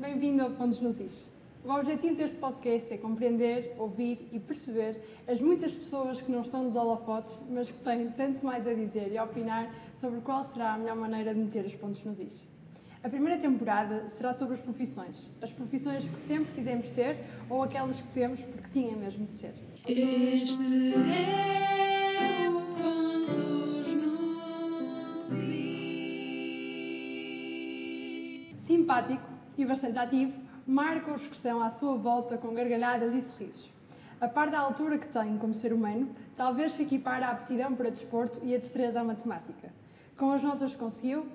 Bem-vindo ao Pontos nos Is. O objetivo deste podcast é compreender, ouvir e perceber as muitas pessoas que não estão nos holofotes, mas que têm tanto mais a dizer e a opinar sobre qual será a melhor maneira de meter os pontos nos is. A primeira temporada será sobre as profissões. As profissões que sempre quisemos ter ou aquelas que temos porque tinha mesmo de ser. Este é o Pontos nos Is. Simpático e bastante ativo, marca os que estão à sua volta com gargalhadas e sorrisos. A par da altura que tem como ser humano, talvez se equipare à aptidão para desporto e a destreza à matemática. Com as notas que conseguiu,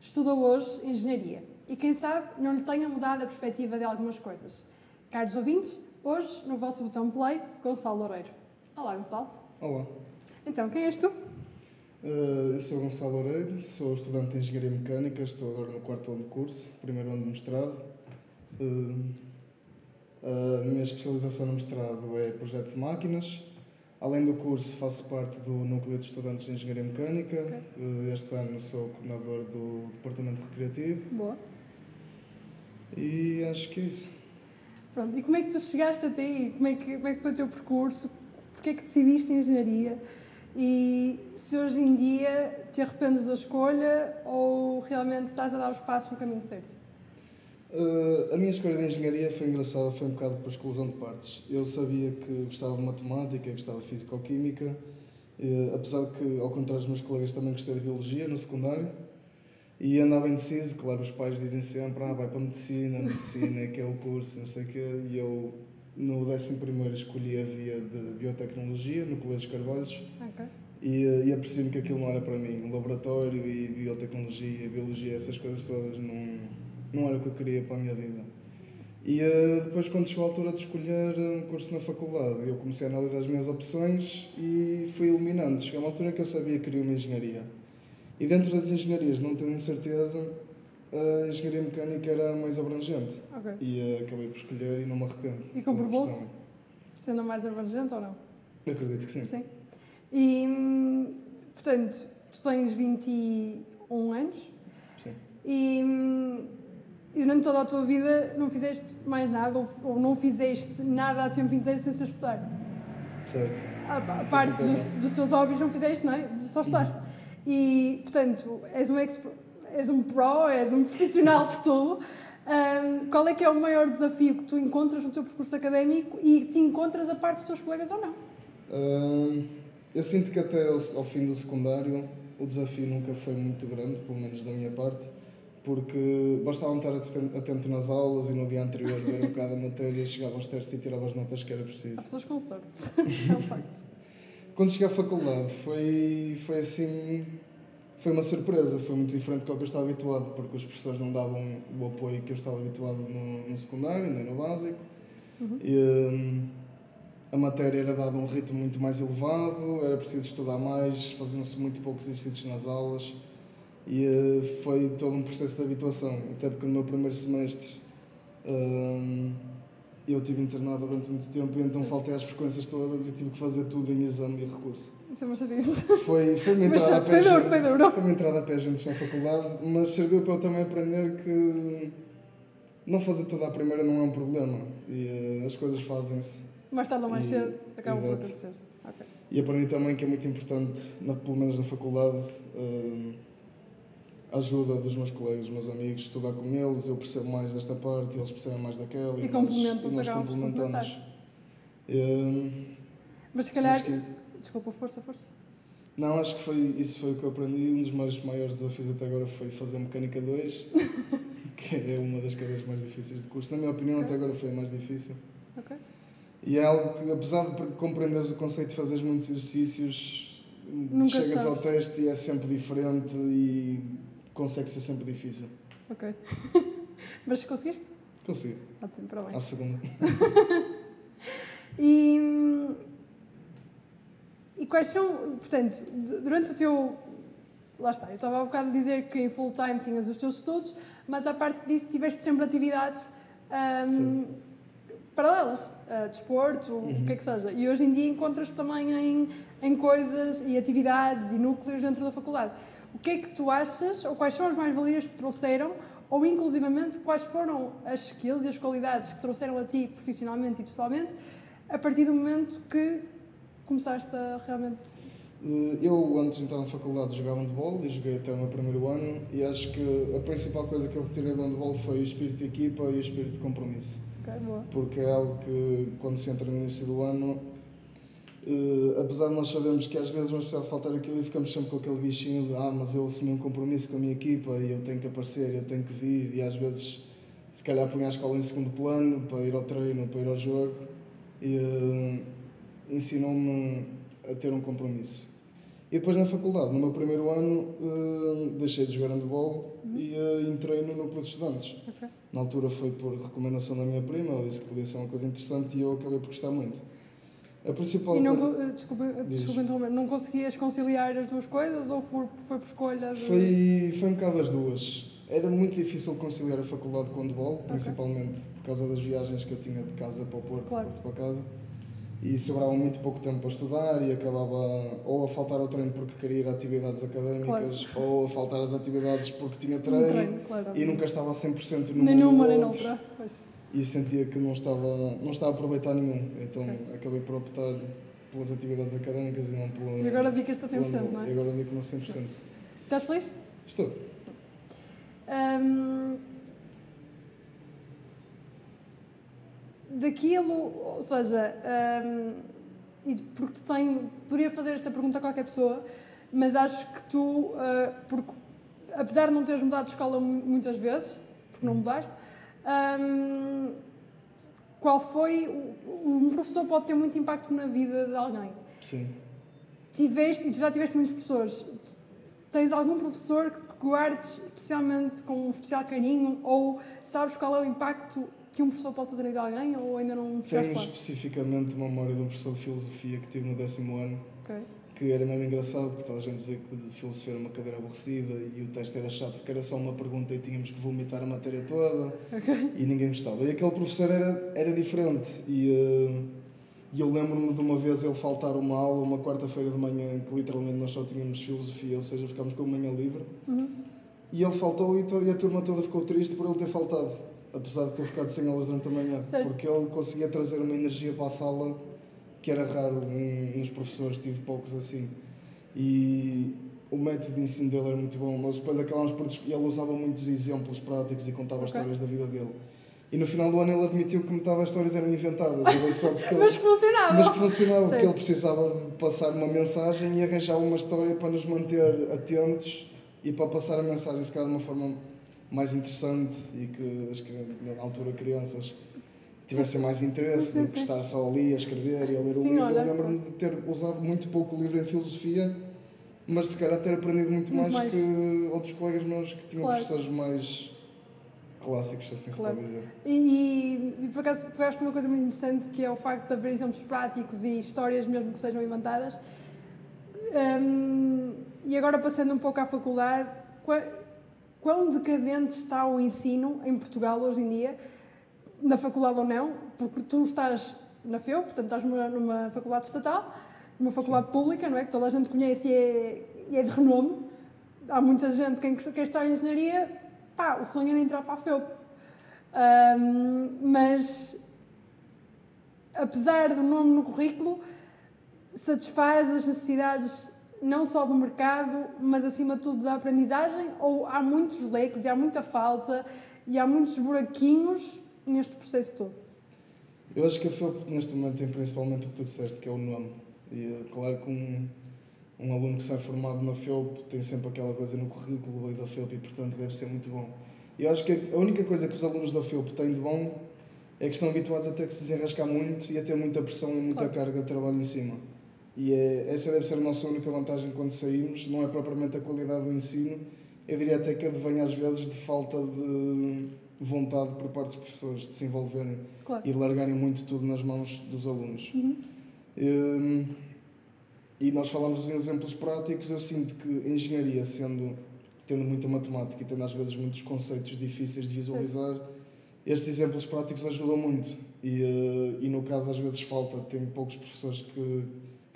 estudou hoje engenharia. E quem sabe não lhe tenha mudado a perspectiva de algumas coisas. Caros ouvintes, hoje no vosso botão play, Gonçalo Loureiro. Olá, Gonçalo. Olá, Então, quem és tu? Eh, eu sou Gonçalo Loureiro, sou estudante de Engenharia Mecânica, estou agora no quarto ano de curso, primeiro ano de mestrado. Eh, A minha especialização no mestrado é projeto de máquinas. Além do curso, faço parte do Núcleo de Estudantes de Engenharia Mecânica. Eh, Este ano sou coordenador do Departamento Recreativo Boa. e acho que é isso. Pronto, e como é que tu chegaste até aí? Como é que, como é que foi o teu percurso? Porquê é que decidiste em engenharia? E se hoje em dia te arrependes da escolha ou realmente estás a dar os passos no caminho certo? Uh, a minha escolha de engenharia foi engraçada, foi um bocado por exclusão de partes. Eu sabia que gostava de matemática, gostava de físico-química, uh, apesar de que, ao contrário dos meus colegas, também gostei de biologia no secundário. E andava indeciso, claro, os pais dizem sempre, ah, vai para medicina, medicina é que é o curso, não sei o quê. E eu, no 11 primeiro, escolhi a via de biotecnologia, no Colégio Carvalhos. Ok. E, e apercebi-me que aquilo não era para mim. O laboratório e biotecnologia, biologia, essas coisas todas não, não era o que eu queria para a minha vida. E uh, depois, quando chegou a altura de escolher um curso na faculdade, eu comecei a analisar as minhas opções e fui eliminando. Chegou uma altura que eu sabia que queria uma engenharia. E dentro das engenharias, não tenho certeza, a engenharia mecânica era mais abrangente. Ok. E uh, acabei por escolher e não me arrependo. E comprovou-se? Sendo mais abrangente ou não? Eu acredito que sim. Sim. E, hum, portanto, tu tens 21 anos sim. e, hum, e durante toda a tua vida não fizeste mais nada ou, ou não fizeste nada a tempo inteiro sem ser estudar. Certo. A, a parte dos, dos teus hobbies não fizeste, não é? Só estudaste. E, portanto, és um, exp- és um pro, és um profissional de estudo. Hum, qual é que é o maior desafio que tu encontras no teu percurso académico e te encontras a parte dos teus colegas ou não? Hum, eu sinto que até ao, ao fim do secundário o desafio nunca foi muito grande, pelo menos da minha parte, porque bastava estar aten- atento nas aulas e no dia anterior ver um bocado a matéria, chegava aos testes e tirava as notas que era preciso. Há pessoas com sorte. é um facto. Quando cheguei à faculdade foi, foi assim. Foi uma surpresa, foi muito diferente do que eu estava habituado, porque os professores não davam o apoio que eu estava habituado no, no secundário, nem no básico. Uhum. E, hum, a matéria era dada a um ritmo muito mais elevado, era preciso estudar mais, faziam-se muito poucos exercícios nas aulas e eh, foi todo um processo de habituação. Até porque no meu primeiro semestre hum, eu estive internado durante muito tempo e então faltei às frequências todas e tive que fazer tudo em exame e recurso. Isso é uma chatice. Foi, foi uma entrada a foi pé duro, foi duro. foi uma entrada a pé juntos na faculdade, mas serviu para eu também aprender que não fazer tudo à primeira não é um problema e eh, as coisas fazem-se. Mais tarde ou mais cedo acabam por acontecer. Ok. E aprendi também que é muito importante, na, pelo menos na faculdade, eh, a ajuda dos meus colegas, dos meus amigos, estudar com eles, eu percebo mais desta parte, eles percebem mais daquela E complementam-se, e nós acabam por se complementamos. Eh, Mas se calhar. Desculpa, força, força. Não, acho que foi, isso foi o que eu aprendi. Um dos meus maiores desafios até agora foi fazer Mecânica 2, que é uma das cadeiras mais difíceis de curso. Na minha opinião, Ok. até agora foi a mais difícil. Ok. E é algo que, apesar de compreenderes o conceito de fazeres muitos exercícios, Nunca chegas ao sabes. teste e é sempre diferente e consegue ser sempre difícil. Ok. Mas conseguiste? Consigo, Ótimo, à parabéns. segunda. E, e quais são, portanto, durante o teu. Lá está, eu estava há bocado a dizer que em full time tinhas os teus estudos, mas à parte disso tiveste sempre atividades Certo. paralelas, uh, desporto, o Uhum. que é que seja. E hoje em dia encontras também em, em coisas e atividades e núcleos dentro da faculdade. O que é que tu achas, ou quais são as mais-valias que te trouxeram, ou ou inclusivamente quais foram as skills e as qualidades que trouxeram a ti profissionalmente e pessoalmente a partir do momento que começaste a realmente. Eh, Eu, antes de entrar na faculdade, jogava handball e joguei até o meu primeiro ano. E acho que a principal coisa que eu retirei do handball foi o espírito de equipa e o espírito de compromisso. Ok, boa. Porque é algo que, quando se entra no início do ano, eh, apesar de nós sabermos que às vezes vamos precisar faltar aquilo e ficamos sempre com aquele bichinho de ah, mas eu assumi um compromisso com a minha equipa e eu tenho que aparecer, eu tenho que vir. E às vezes, se calhar, punha a escola em segundo plano para ir ao treino, para ir ao jogo. E eh, ensinou-me a ter um compromisso. E depois na faculdade, no meu primeiro ano, eh, deixei de jogar handball e eh, entrei no núcleo de estudantes. Ok. Na altura foi por recomendação da minha prima, ela disse que podia ser uma coisa interessante e eu acabei por gostar muito. A principal E não, coisa... co- desculpa, desculpa interromper, não conseguias conciliar as duas coisas ou foi, foi por escolha? De... Foi, foi um bocado as duas. Era muito difícil conciliar a faculdade com o handball, principalmente por causa das viagens que eu tinha de casa para o Porto, Claro. Porto para casa. E sobrava muito pouco tempo para estudar e acabava ou a faltar ao treino porque queria ir a atividades académicas ou a faltar às atividades porque tinha Um treino, treino, claro. e nunca estava a 100% num Nem numa nem noutra. E sentia que não estava, não estava a aproveitar nenhum. Então acabei por optar pelas atividades académicas e não pelo. E agora dedicas-te a pelo 100%, handball. não E é? agora dedico-me a 100%. Estás feliz? Estou. Hum, daquilo, ou seja, hum, e porque te tenho, poderia fazer esta pergunta a qualquer pessoa, mas acho que tu, ah, porque apesar de não teres mudado de escola mu- muitas vezes, porque não mudaste, hum, qual foi. Um professor pode ter muito impacto na vida de alguém. Sim. Tiveste, e tu já tiveste muitos professores, tens algum professor que guardes especialmente com um especial carinho ou sabes qual é o impacto que um professor pode fazer de alguém ou ainda não Tenho especificamente uma memória de um professor de filosofia que tive no décimo ano, Ok. que era mesmo engraçado, porque toda a gente dizia que filosofia era uma cadeira aborrecida e o teste era chato porque era só uma pergunta e tínhamos que vomitar a matéria toda e ninguém gostava. E aquele professor era, era diferente e, e eu lembro-me de uma vez ele faltar uma aula, uma quarta-feira de manhã, que literalmente nós só tínhamos filosofia, ou seja, ficámos com a manhã livre. Uhum. E ele faltou e, e a turma toda ficou triste por ele ter faltado, apesar de ter ficado sem aulas durante a manhã, porque ele conseguia trazer uma energia para a sala que era raro nos professores, tive poucos assim. E o método de ensino dele era muito bom, mas depois acabámos por ele usava muitos exemplos práticos e contava Ok. histórias da vida dele. E no final do ano ele admitiu que metade das histórias eram inventadas, ele, Mas funcionava! mas que funcionava, porque ele precisava de passar uma mensagem e arranjar uma história para nos manter atentos e para passar a mensagem, se calhar de uma forma mais interessante e que as, na altura crianças tivessem mais interesse do que estar só ali a escrever e a ler o Sim, livro. olha, Eu lembro-me de ter usado muito pouco o livro em filosofia, mas se calhar ter aprendido muito, Muito mais, mais. que outros colegas meus que tinham Claro. professores mais clássicos, assim Claro. se pode dizer. E, e por acaso pegaste uma coisa muito interessante que é o facto de haver exemplos práticos e histórias mesmo que sejam inventadas. Hum, e agora passando um pouco à faculdade, qua- quão decadente está o ensino em Portugal hoje em dia, na faculdade ou não, porque tu estás na FEU, portanto estás numa, numa faculdade estatal, numa faculdade pública, não é? Que toda a gente conhece e é, e é de renome. Há muita gente que quer estar em engenharia, pá, o sonho era entrar para a FEUP. Hum, mas, apesar do nome no currículo, satisfaz as necessidades não só do mercado, mas acima de tudo da aprendizagem? Ou há muitos leques e há muita falta e há muitos buraquinhos neste processo todo? Eu acho que a FEUP neste momento tem principalmente o que tu disseste, que é o nome. E claro que um, um aluno que sai formado na FEUP tem sempre aquela coisa no currículo da FEUP e portanto deve ser muito bom. E eu acho que a única coisa que os alunos da FEUP têm de bom é que estão habituados a ter que se desenrascar muito e a ter muita pressão e muita Claro. carga de trabalho em cima. E é, essa deve ser a nossa única vantagem quando saímos, não é propriamente a qualidade do ensino, eu diria até que advém às vezes de falta de vontade por parte dos professores de se envolverem Claro. e largarem muito tudo nas mãos dos alunos. Uhum. Hum, e nós falamos em exemplos práticos, eu sinto que engenharia, sendo, tendo muita matemática e tendo às vezes muitos conceitos difíceis de visualizar, estes exemplos práticos ajudam muito. E, eh, e no caso às vezes falta, tem poucos professores que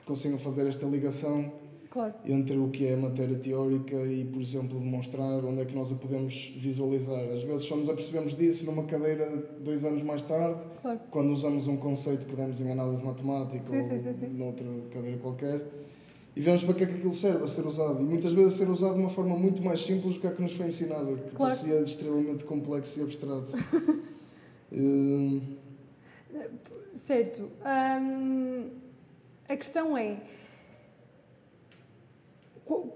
consigam fazer esta ligação Claro. entre o que é matéria teórica e, por exemplo, demonstrar onde é que nós a podemos visualizar. Às vezes só nos apercebemos disso numa cadeira dois anos mais tarde, Claro. quando usamos um conceito que demos em análise matemática Sim, ou sim, sim, sim. noutra cadeira qualquer, e vemos para que é que aquilo serve a ser usado. E muitas vezes a ser usado de uma forma muito mais simples do que a que nos foi ensinada, que Claro. parecia extremamente complexo e abstrato. Hum, Certo. Hum, a questão é.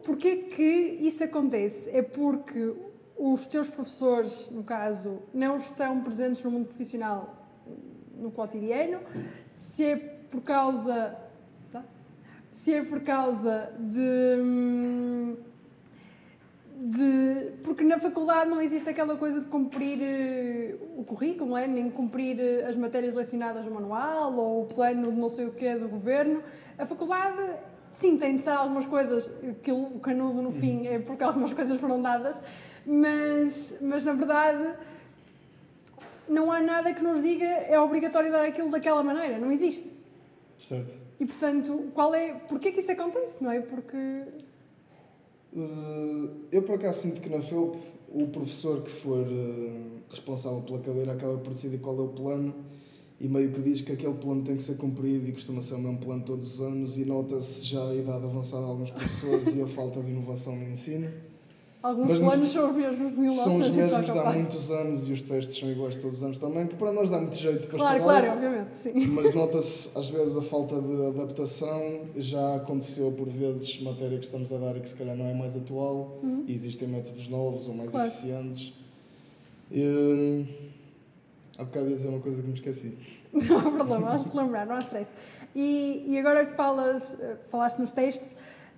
Porquê que isso acontece? É porque os teus professores, no caso, não estão presentes no mundo profissional no cotidiano? Se é por causa. tá? Se é por causa de. hum, de, porque na faculdade não existe aquela coisa de cumprir eh, o currículo, não é? nem cumprir eh, as matérias lecionadas no manual ou o plano de não sei o que do governo. A faculdade, sim, tem de dar algumas coisas, que o canudo no fim é porque algumas coisas foram dadas, mas, mas na verdade não há nada que nos diga é obrigatório dar aquilo daquela maneira, não existe. certo. E portanto, qual é, porquê que isso acontece, não é? Porque Uh, eu por acaso sinto que na FEUP o professor que for uh, responsável pela cadeira acaba por decidir qual é o plano e meio que diz que aquele plano tem que ser cumprido e costuma ser o mesmo plano todos os anos e nota-se já a idade avançada de alguns professores e a falta de inovação no ensino. Alguns Mas no planos são os mesmos de 1900 São os e mesmos de há muitos anos e os testes são iguais todos os anos também, que para nós dá muito jeito para Claro, estudar. claro, obviamente, sim. Mas nota-se às vezes a falta de adaptação. Já aconteceu por vezes matéria que estamos a dar e que se calhar não é mais atual. Uhum. E existem métodos novos ou mais Claro. eficientes. Hum, há bocado ia dizer uma coisa que me esqueci. Não há problema, has de lembrar, não há stress. E, e agora que falas, eh, falaste nos textos,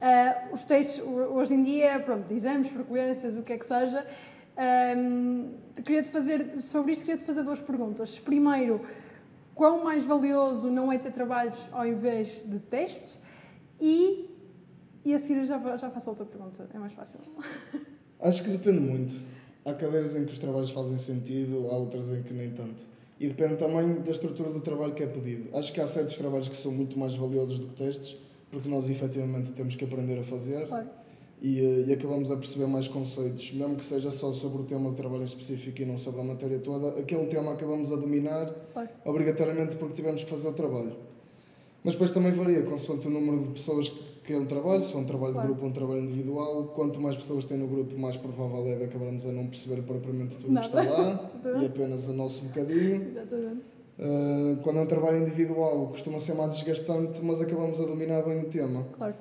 eh, os textos ho- hoje em dia, pronto, exames, frequências, o que é que seja, ehm, queria-te fazer, sobre isto queria-te fazer duas perguntas. Primeiro, quão mais valioso não é ter trabalhos ao invés de testes? E, e a seguir já, já faço outra pergunta, é mais fácil. Acho que depende muito. Há cadeiras em que os trabalhos fazem sentido, há outras em que nem tanto. E depende também da estrutura do trabalho que é pedido. Acho que há certos trabalhos que são muito mais valiosos do que testes, porque nós efetivamente temos que aprender a fazer Claro, e, eh, e acabamos a perceber mais conceitos, mesmo que seja só sobre o tema de trabalho específico e não sobre a matéria toda, aquele tema acabamos a dominar claro. obrigatoriamente porque tivemos que fazer o trabalho. Mas depois também varia, consoante o número de pessoas que é um trabalho, se for um trabalho Claro. de grupo ou um trabalho individual, quanto mais pessoas tem no grupo, mais provável é de acabarmos a não perceber propriamente tudo o que está lá e Exatamente. apenas o nosso bocadinho. Exatamente. Uh, quando é um trabalho individual, costuma ser mais desgastante, mas acabamos a dominar bem o tema. Claro.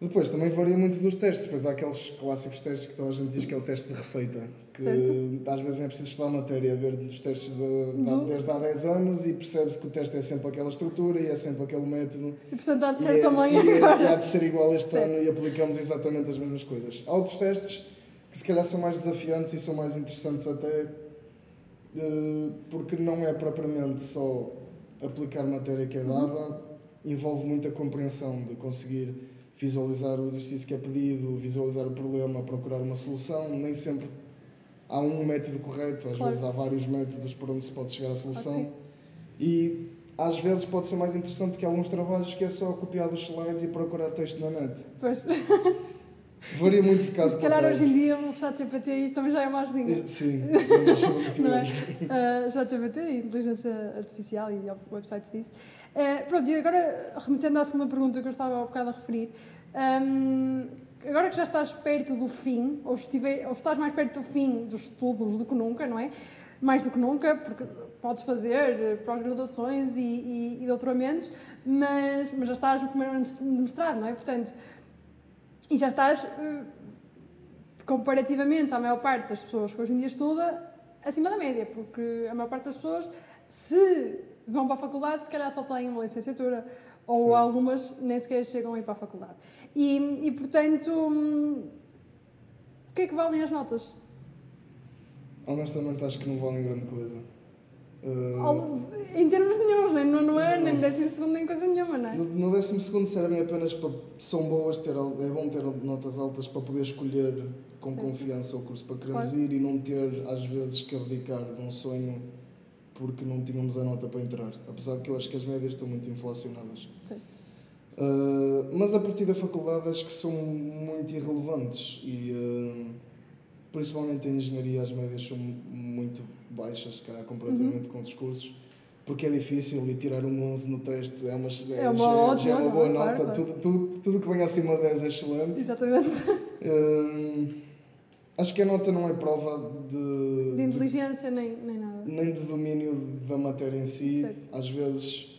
Depois também varia muito dos testes, depois há aqueles clássicos testes que toda a gente diz que é o teste de receita, que Certo. às vezes é preciso estudar a matéria, ver dos testes de, de, Do- desde há 10 anos e percebe-se que o teste é sempre aquela estrutura e é sempre aquele método E portanto há de ser é, também e, é- e há de ser igual este Certo. ano e aplicamos exatamente as mesmas coisas. Há outros testes que se calhar são mais desafiantes e são mais interessantes até porque não é propriamente só aplicar matéria que é dada, envolve muita compreensão de conseguir visualizar o exercício que é pedido, visualizar o problema, procurar uma solução. Nem sempre há um método correto, às Claro. vezes há vários métodos por onde se pode chegar à solução. E às vezes pode ser mais interessante que alguns trabalhos que é só copiar dos slides e procurar texto na net. Pois. Varia muito de caso Se para calhar hoje em dia o chat GPT isto também já é uma ajudinha. Sim, não ajuda muito Não é? Uh, chat GPT, inteligência artificial e websites disso. Uh, pronto, e agora remetendo à segunda pergunta que eu estava há bocado a referir, um, agora que já estás perto do fim, ou, estiver, ou estás mais perto do fim dos estudos do que nunca, não é? Mais do que nunca, porque podes fazer eh, pós-graduações e, e, e doutoramentos, mas, mas já estás no primeiro ano de mestrado, não é? Portanto, e já estás, eh, comparativamente à maior parte das pessoas que hoje em dia estuda, acima da média, porque a maior parte das pessoas, se vão para a faculdade, se calhar só têm uma licenciatura, ou Certo. algumas nem sequer chegam a ir para a faculdade. E, e portanto, hum, o que é que valem as notas? Honestamente acho que não valem grande coisa. Uh, Em termos nenhums, nem no nono ano, nem no décimo segundo, nem coisa nenhuma, não é? no, no décimo segundo servem apenas para. São boas, ter, é bom ter notas altas para poder escolher com confiança o curso para queremos Claro. ir e não ter, às vezes, que abdicar de um sonho porque não tínhamos a nota para entrar. Apesar de que eu acho que as médias estão muito inflacionadas. Sim. Uh, mas a partir da faculdade acho que são muito irrelevantes e uh, principalmente em engenharia as médias são muito baixas, se calhar comparativamente com outros cursos, porque é difícil e tirar um 11 no teste é uma, é, É uma já, ótima já é uma boa nota, claro, claro. Tudo, tudo, tudo que vem acima de 10 é excelente. Exatamente. Uh, acho que a nota não é prova de, De inteligência nem, nem nada. nem de domínio da matéria em si. Certo. Às vezes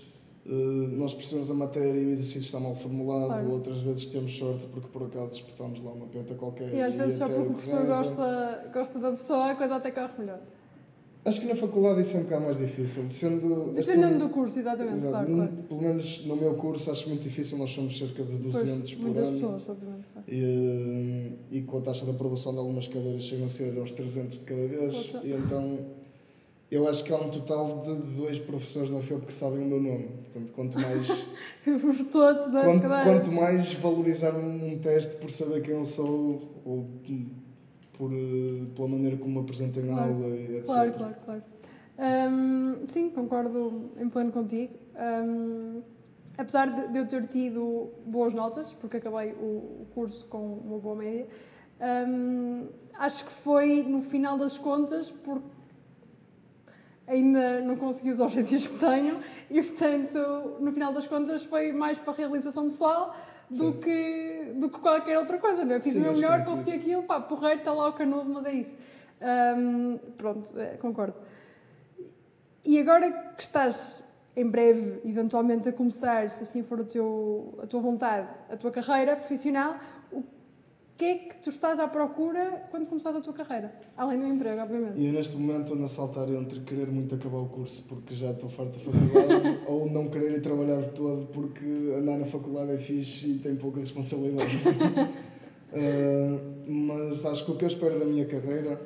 eh, nós percebemos a matéria e o exercício está mal formulado, Claro. outras vezes temos sorte porque por acaso disputamos lá uma penta qualquer. E às vezes só porque o é professor gosta, gosta da pessoa, a coisa até corre melhor. Acho que na faculdade isso é um bocado mais difícil. Sendo, Dependendo do curso, exatamente, Exato. claro, claro. Pelo menos no meu curso acho muito difícil, nós somos cerca de 200 Pois, por muitas ano. pessoas, obviamente. claro. E, e com a taxa de aprovação de algumas cadeiras chegam a ser aos 300 de cada vez. Poxa. E então eu acho que há um total de dois professores na FEUP que sabem o meu nome. Portanto, quanto mais, Por todos das quanto, quanto mais valorizar um, um teste por saber quem eu sou ou por, eh, pela maneira como me apresento em Claro. aula e etc. Claro, claro, claro. Hum, sim, concordo em pleno contigo. Hum, apesar de, eu ter tido boas notas, porque acabei o, curso com uma boa média, hum, acho que foi no final das contas porque ainda não consegui os objetivos que tenho e, portanto, no final das contas foi mais para a realização pessoal do que, do que qualquer outra coisa, não é? Fiz Sim, o meu melhor, consegui isso. aquilo, pá, porreiro, está lá o canudo, mas é isso. Hum, pronto, é, concordo. E agora que estás em breve, eventualmente, a começar, se assim for teu, a tua vontade, a tua carreira profissional, o que é que tu estás à procura quando começares a tua carreira? Além do emprego, obviamente. E eu neste momento ando a saltar entre querer muito acabar o curso porque já estou farto da faculdade ou não querer ir trabalhar de todo porque andar na faculdade é fixe e tem pouca responsabilidade. Uh, mas acho que o que eu espero da minha carreira.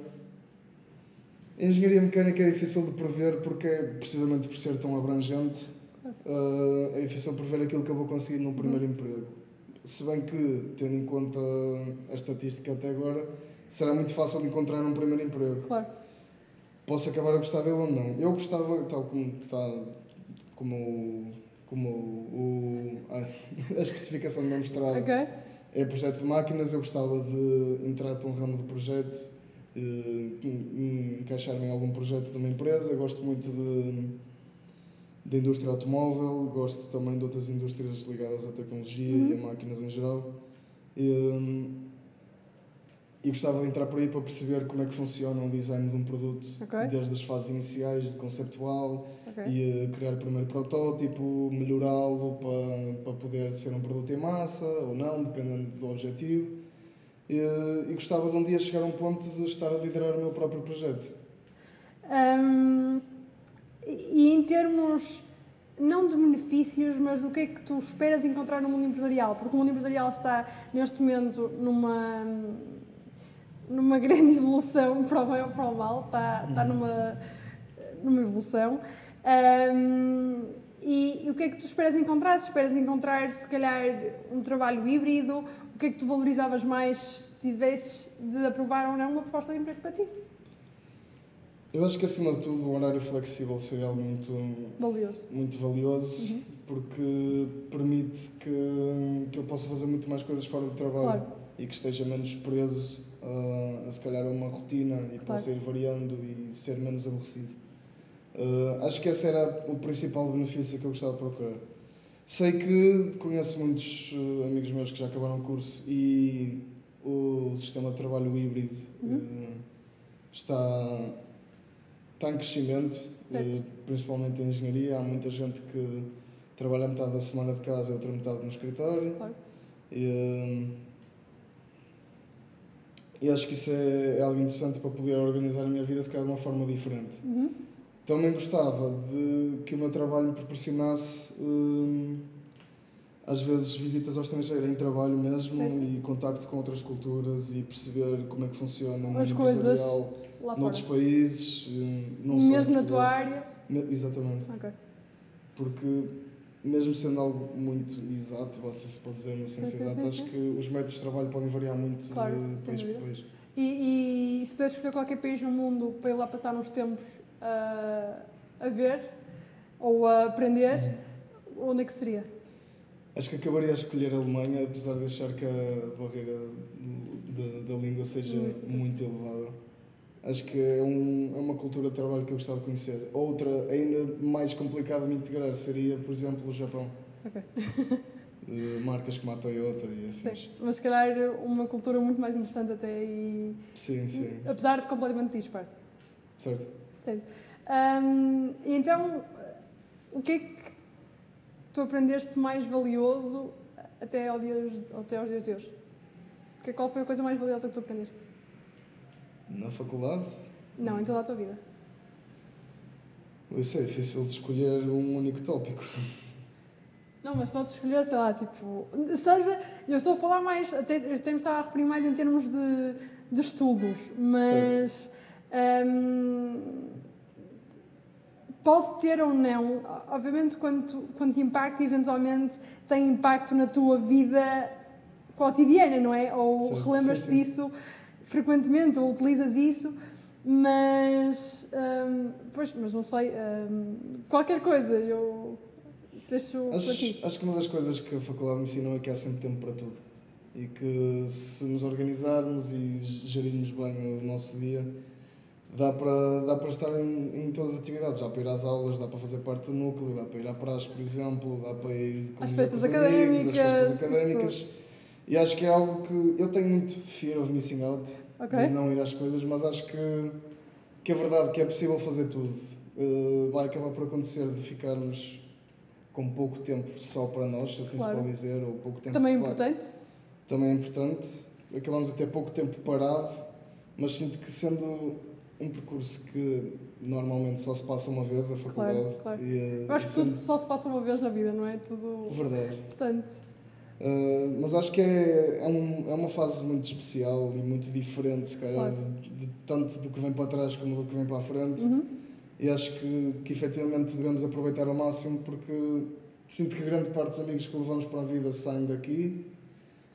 A engenharia mecânica é difícil de prever porque, é precisamente por ser tão abrangente, uh, é difícil prever aquilo que eu vou conseguir no primeiro emprego. Se bem que, tendo em conta a estatística até agora, será muito fácil de encontrar um primeiro emprego Claro, posso acabar a gostar dele ou não. Eu gostava, tal como está, como, o- como o, a, a especificação do meu mestrado ok? é projeto de máquinas, eu gostava de entrar para um ramo de projeto, eh, en- encaixar-me em algum projeto de uma empresa, gosto muito de, de indústria automóvel, gosto também de outras indústrias ligadas à tecnologia e a máquinas em geral. E, e gostava de entrar por aí para perceber como é que funciona o design de um produto, Ok. desde as fases iniciais, de conceptual, ok. e criar o primeiro protótipo, melhorá-lo para, para poder ser um produto em massa ou não, dependendo do objetivo. E, e gostava de um dia chegar a um ponto de estar a liderar o meu próprio projeto. Hum, e em termos, não de benefícios, mas do que é que tu esperas encontrar no mundo empresarial? Porque o mundo empresarial está, neste momento, numa, numa grande evolução, para o bem ou para o mal, está, está numa, numa evolução. Hum, e, e o que é que tu esperas encontrar? Se esperas encontrar, se calhar, um trabalho híbrido, o que é que tu valorizavas mais se tivesses de aprovar ou não uma proposta de emprego para ti? Eu acho que, acima de tudo, o horário flexível seria algo muito, Valioso. muito valioso, Uhum. porque permite que, que eu possa fazer muito mais coisas fora do trabalho Claro. e que esteja menos preso a, a, se calhar, a uma rotina e Claro. possa ir variando e ser menos aborrecido. Uh, acho que esse era o principal benefício que eu gostava de procurar. Sei que conheço muitos uh, amigos meus que já acabaram o curso e o sistema de trabalho híbrido Uhum. uh, está, está em crescimento, Certo. uh, principalmente em engenharia. Há muita gente que trabalha metade da semana de casa e outra metade no escritório. Claro. E, uh, e acho que isso é, é algo interessante para poder organizar a minha vida, se calhar de uma forma diferente. Uhum. Também gostava de que o meu trabalho me proporcionasse, hum, às vezes, visitas ao estrangeiro, em trabalho mesmo, Certo. e contacto com outras culturas e perceber como é que funciona o mundo As coisas empresarial Lá noutros fora. países, hum, não só Mesmo na Portugal. tua área. Me- Exatamente. Porque, mesmo sendo algo muito exato, se pode dizer na ciência exata, acho que os métodos de trabalho podem variar muito Claro, de país para país. E, e se pudesse escolher qualquer país no mundo para ir lá passar uns tempos a, a ver ou a aprender, onde é que seria? Acho que acabaria a escolher a Alemanha, apesar de achar que a barreira da, língua seja muito elevada. Acho que é, um, é uma cultura de trabalho que eu gostava de conhecer. Outra, ainda mais complicada de me integrar, seria, por exemplo, o Japão. Ok. Eh, marcas como a Toyota e afins. Sim, mas se calhar uma cultura muito mais interessante até e. Sim, sim. Apesar de completamente dispar. Certo. Certo. Ahm, e então, o que é que tu aprendeste mais valioso até, ao dia, até aos dias de hoje? Que- Qual foi a coisa mais valiosa que tu aprendeste? Na faculdade, Não, em toda a tua vida. isso é difícil de escolher um único tópico. Não, mas podes escolher, sei lá, tipo, seja, eu estou a falar mais, até, até me estava a referir mais em termos de, de estudos, mas hum, pode ter ou não, obviamente quando, tu- quando te impacta, eventualmente tem impacto na tua vida cotidiana, não é? Ou relembras-te disso frequentemente, ou utilizas isso, mas, hum, pois, mas não sei, hum, qualquer coisa, eu deixo. Acho, acho que uma das coisas que a faculdade me ensinou é que há sempre tempo para tudo. E que se nos organizarmos e gerirmos bem o nosso dia, dá para, dá para estar em, em todas as atividades. Dá para ir às aulas, dá para fazer parte do núcleo, dá para ir à praxe, por exemplo, dá para ir festas com amigos, às académicas, festas isso académicas. E acho que é algo que eu tenho muito fear of missing out, Ok? de não ir às coisas, mas acho que, que é verdade que é possível fazer tudo. Uh, vai acabar por acontecer de ficarmos com pouco tempo só para nós, assim Claro. se pode dizer, ou pouco tempo Também é para- importante. Também é importante. Acabamos a ter pouco tempo parado, mas sinto que sendo um percurso que normalmente só se passa uma vez a faculdade. Claro, claro. E, uh, Eu acho que tudo só se passa uma vez na vida, não é? Tudo. Verdade. Portanto, Uh, mas acho que é, é, um, é uma fase muito especial e muito diferente, se calhar, de, de tanto do que vem para trás como do que vem para a frente. uhum. E acho que, que efetivamente devemos aproveitar ao máximo porque sinto que grande parte dos amigos que levamos para a vida saem daqui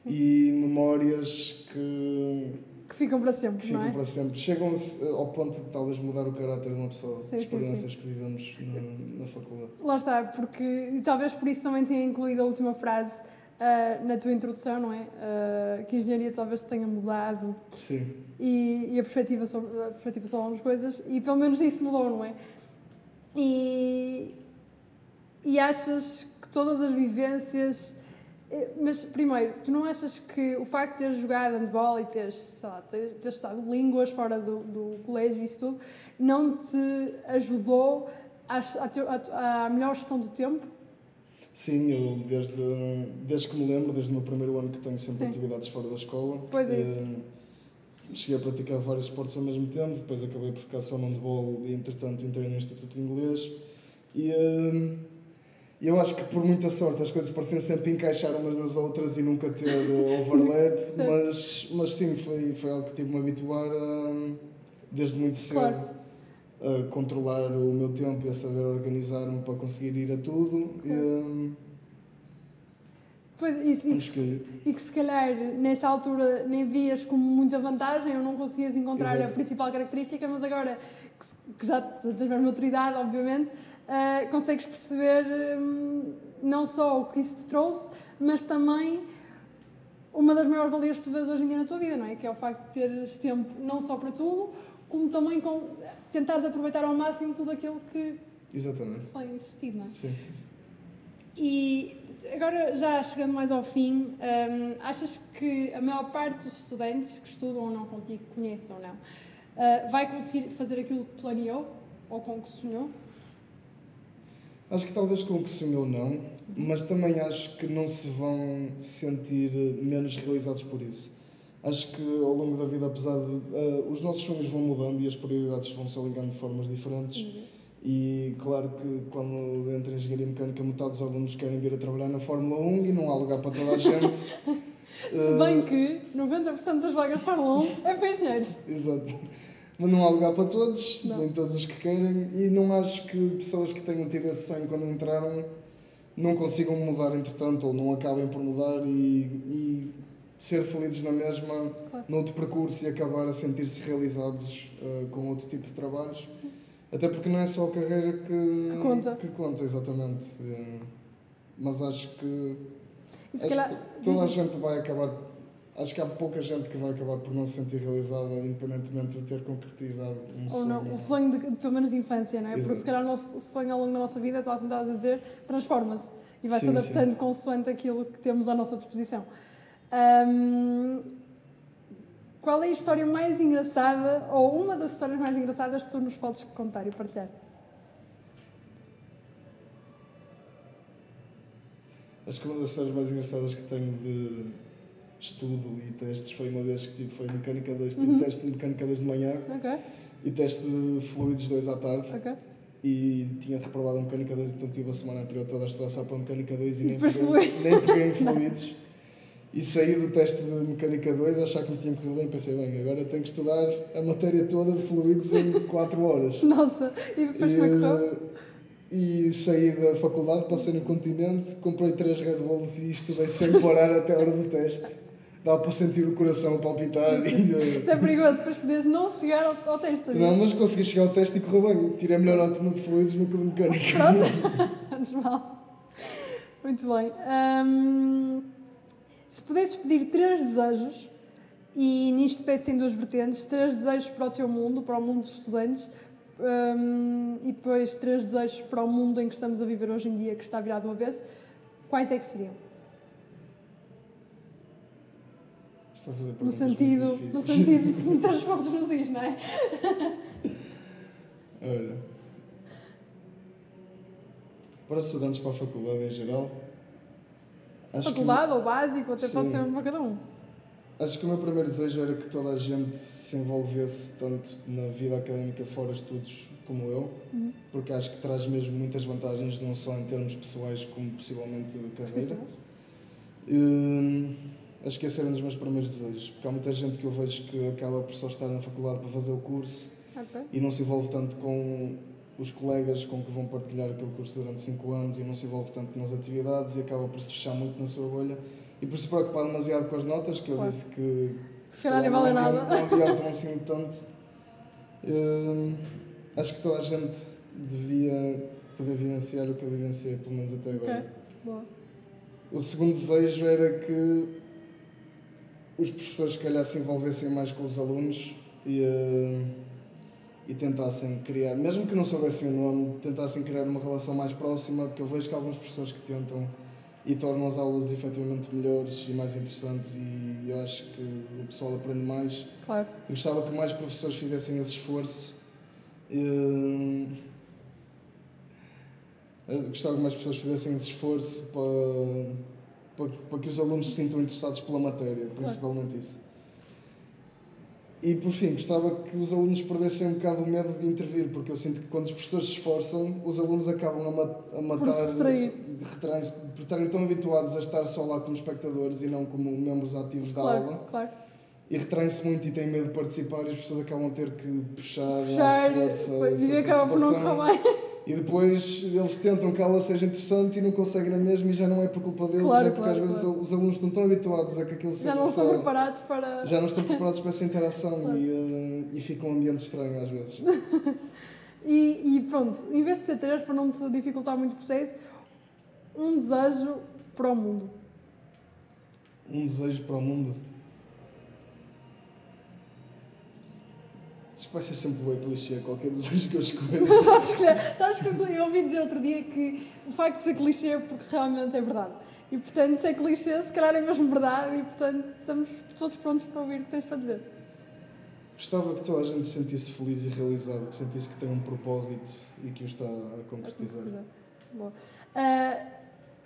e memórias que, que ficam para sempre, que ficam é? para sempre. Chegam ao ponto de talvez mudar o caráter de uma pessoa, Sim, sim, experiências que vivemos na, na faculdade. Lá está, porque. E talvez por isso também tenha incluído a última frase ah, na tua introdução, não é? Ah, que a engenharia talvez tenha mudado Sim, e, e a, perspectiva sobre, a perspectiva sobre algumas coisas, e pelo menos isso mudou, não é? E, e achas que todas as vivências. eh, Mas, primeiro, tu não achas que o facto de teres jogado handball e teres, sei lá, teres, teres estado línguas fora do, do colégio e isso tudo, não te ajudou à- à melhor gestão do tempo? Sim, eu desde, desde que me lembro, desde o meu primeiro ano que tenho sempre Sim. atividades fora da escola. Pois é Eh, isso. Cheguei a praticar vários esportes ao mesmo tempo, depois acabei por ficar só no handball e entretanto entrei no Instituto de Inglês. E eh, eu acho que por muita sorte as coisas pareciam sempre encaixar umas nas outras e nunca ter eh, overlap, mas, mas sim, foi, foi algo que tive-me a habituar a, desde muito cedo Claro. A controlar o meu tempo e a saber organizar-me para conseguir ir a tudo. E, eh, Pois, isso, e, que e que se calhar nessa altura nem vias como muita vantagem ou não conseguias encontrar Exato. a principal característica, mas agora que, que já, já tens mais maturidade, obviamente, ah, consegues perceber hum, não só o que isso te trouxe, mas também uma das maiores valias que tu vês hoje em dia na tua vida, não é? Que é o facto de teres tempo não só para tudo, como também com tentares aproveitar ao máximo tudo aquilo que Exatamente. tens tido, não é? Sim. E agora, já chegando mais ao fim, hum, achas que a maior parte dos estudantes que estudam ou não contigo, conhecem ou não, ah, vai conseguir fazer aquilo que planeou ou com que sonhou? Acho que talvez com o que sonhou não, mas também acho que não se vão sentir menos realizados por isso. Acho que ao longo da vida, apesar de. eh, os nossos sonhos vão mudando e as prioridades vão se alinhando de formas diferentes. E claro que quando entra em engenharia mecânica, metade dos alunos querem vir a trabalhar na Fórmula 1 e não há lugar para toda a gente. Se bem Eh, que 90% das vagas de Fórmula 1 é para engenheiros. Exato. Mas não há lugar para todos, Não. nem todos os que querem, e não acho que pessoas que tenham tido esse sonho quando entraram não consigam mudar entretanto, ou não acabem por mudar e, e ser felizes na mesma, Claro. noutro percurso e acabar a sentir-se realizados eh, com outro tipo de trabalhos. Até porque não é só a carreira que, Que conta. que conta, exatamente. Eh, mas acho que Acho que to- toda a gente vai acabar. Acho que há pouca gente que vai acabar por não se sentir realizada, independentemente de ter concretizado um Ou sonho. não, o sonho, de, de- pelo menos de infância, não é? Porque Exato. se calhar o nosso sonho ao longo da nossa vida, tal como estavas a dizer, transforma-se e vai se Sim, adaptando consoante aquilo que temos à nossa disposição. Ahm, qual é a história mais engraçada, ou uma das histórias mais engraçadas que tu nos podes contar e partilhar? Acho que uma das histórias mais engraçadas que tenho de estudo e testes foi uma vez que tive, foi Mecânica 2, tive Uhum. teste de Mecânica 2 de manhã Ok, e teste de Fluidos 2 à tarde ok. e tinha reprovado a Mecânica 2, então tive a semana anterior toda a estudar só para a Mecânica 2 e nem peguei, nem peguei em Fluidos. E saí do teste de Mecânica 2 a achar que me tinha corrido bem, pensei, bem, agora tenho que estudar a matéria toda de Fluidos em 4 horas. Nossa, e depois é? E, e saí da faculdade, passei no continente, comprei três Red Bulls e estudei sem parar até a hora do teste. Dá para sentir o coração palpitar. E, Isso é perigoso, depois podes não chegar ao, ao teste. eh, não, mas consegui chegar ao teste e correu bem. Tirei a melhor nota no de fluidos no que de mecânica. Pronto, menos mal. Muito bem. Hum, se pudesses pedir três desejos, e nisto penso em duas vertentes, três desejos para o teu mundo, para o mundo dos estudantes, hum, e depois três desejos para o mundo em que estamos a viver hoje em dia, que está virado ao avesso, quais é que seriam? Está a fazer No perguntas sentido, no sentido de meter os pontos nos is, não é? Olha. Para estudantes para a faculdade em geral, Faculdade ou básico, até pode Sim. ser para cada um. Acho que o meu primeiro desejo era que toda a gente se envolvesse tanto na vida académica fora estudos como eu, Uhum. porque acho que traz mesmo muitas vantagens, não só em termos pessoais, como possivelmente carreira. Hum, acho que esse era um dos meus primeiros desejos, porque há muita gente que eu vejo que acaba por só estar na faculdade para fazer o curso Ok. e não se envolve tanto com os colegas com que vão partilhar aquele curso durante 5 anos e não se envolve tanto nas atividades e acaba por se fechar muito na sua bolha e por se preocupar demasiado com as notas, que eu disse que Se calhar nem vale não nada. Não adiantam assim tanto. Hum, acho que toda a gente devia poder vivenciar o que eu vivenciei, pelo menos até agora. Ok. Boa. O segundo desejo era que os professores, se calhar, se envolvessem mais com os alunos e, eh, e tentassem criar, mesmo que não soubessem o nome, tentassem criar uma relação mais próxima, porque eu vejo que há alguns professores que tentam e tornam as aulas efetivamente melhores e mais interessantes e eu acho que o pessoal aprende mais. Claro. Eu gostava que mais professores fizessem esse esforço. Eh, Eu gostava que mais pessoas fizessem esse esforço para, para, para que os alunos se sintam interessados pela matéria, principalmente isso. E por fim, gostava que os alunos perdessem um bocado o medo de intervir, porque eu sinto que quando os professores se esforçam, os alunos acabam a, ma a matar. retraem-se por estarem tão habituados a estar só lá como espectadores e não como membros ativos da Claro, aula claro. e retraem-se muito e têm medo de participar e as pessoas acabam a ter que puxar, Puxar, à força e acaba por não. E depois eles tentam que a aula seja interessante e não conseguem na mesma e já não é por culpa deles, Claro, é porque claro, às vezes claro. os alunos estão tão habituados a que aquilo Já seja não estão só... preparados para. Já não estão preparados para essa interação e, eh, e fica um ambiente estranho às vezes. E, e pronto, em vez de ser três, para não te dificultar muito o processo, um desejo para o mundo. Um desejo para o mundo. Acho que vai ser sempre bem clichê qualquer desejo que eu escolha. Mas já escolher. Sabes que eu ouvi dizer outro dia que o facto de ser clichê é porque realmente é verdade. E portanto, se é clichê, se calhar é mesmo verdade e portanto estamos todos prontos para ouvir o que tens para dizer. Gostava que toda a gente se sentisse feliz e realizado, que sentisse que tem um propósito e que o está a concretizar. Boa. Ah,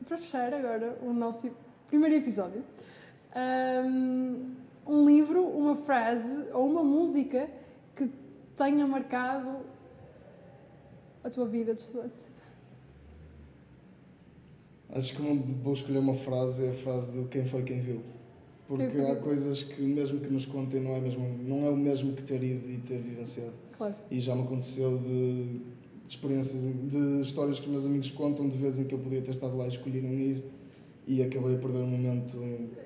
para fechar agora o nosso primeiro episódio, ahm, um livro, uma frase ou uma música que tenha marcado a tua vida de estudante. Acho que uma, vou escolher uma frase, é a frase do quem foi quem viu. Porque Quem há coisas que mesmo que nos contem não é, mesmo, não é o mesmo que ter ido e ter vivenciado. Claro. E já me aconteceu de experiências, de histórias que os meus amigos contam de vezes em que eu podia ter estado lá e escolhi não ir e acabei a perder um momento,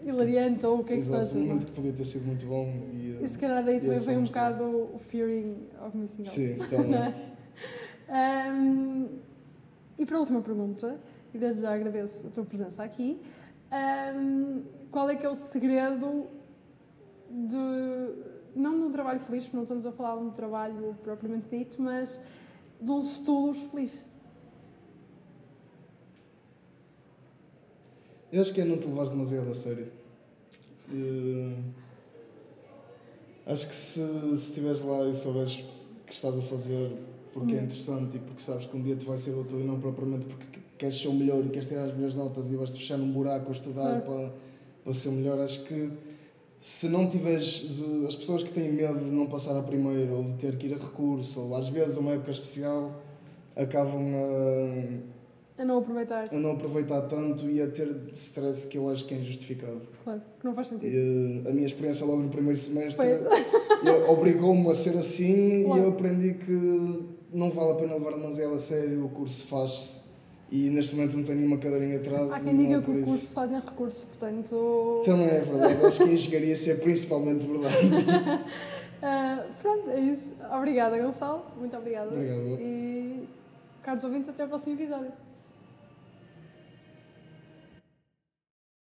Hilariante ou o que é que seja. um momento que podia ter sido muito bom. E, E se calhar daí também é um um bocado o fearing of missing out. Sim, Não então? Ahm, e para a última pergunta, e desde já agradeço a tua presença aqui, Ahm, qual é que é o segredo de. Não de um trabalho feliz, porque não estamos a falar de um trabalho propriamente dito, mas de uns estudos felizes. Eu acho que é não te levares demasiado a sério. Eh, acho que se estiveres lá e souberes que estás a fazer porque é Hum. interessante e porque sabes que um dia te vai ser útil e não propriamente porque queres ser o melhor e queres tirar as melhores notas e vais-te fechar num buraco a estudar Claro. para, para ser o melhor, acho que se não tiveres as pessoas que têm medo de não passar a primeiro ou de ter que ir a recurso ou às vezes uma época especial acabam a A não aproveitar, a não aproveitar tanto e a ter stress que eu acho que é injustificado. claro, que não faz sentido. E, eh, a minha experiência logo no primeiro semestre obrigou-me a ser assim Claro. e eu aprendi que não vale a pena levar demasiado a sério, o curso faz-se e neste momento não tenho nenhuma cadeirinha atrás Há quem diga é que o curso fazem recurso, portanto. Também é verdade, acho que a engenharia é principalmente verdade. Ah, pronto, é isso. Obrigada, Gonçalo. Muito obrigada. Obrigado. E, caros ouvintes, até ao próximo episódio.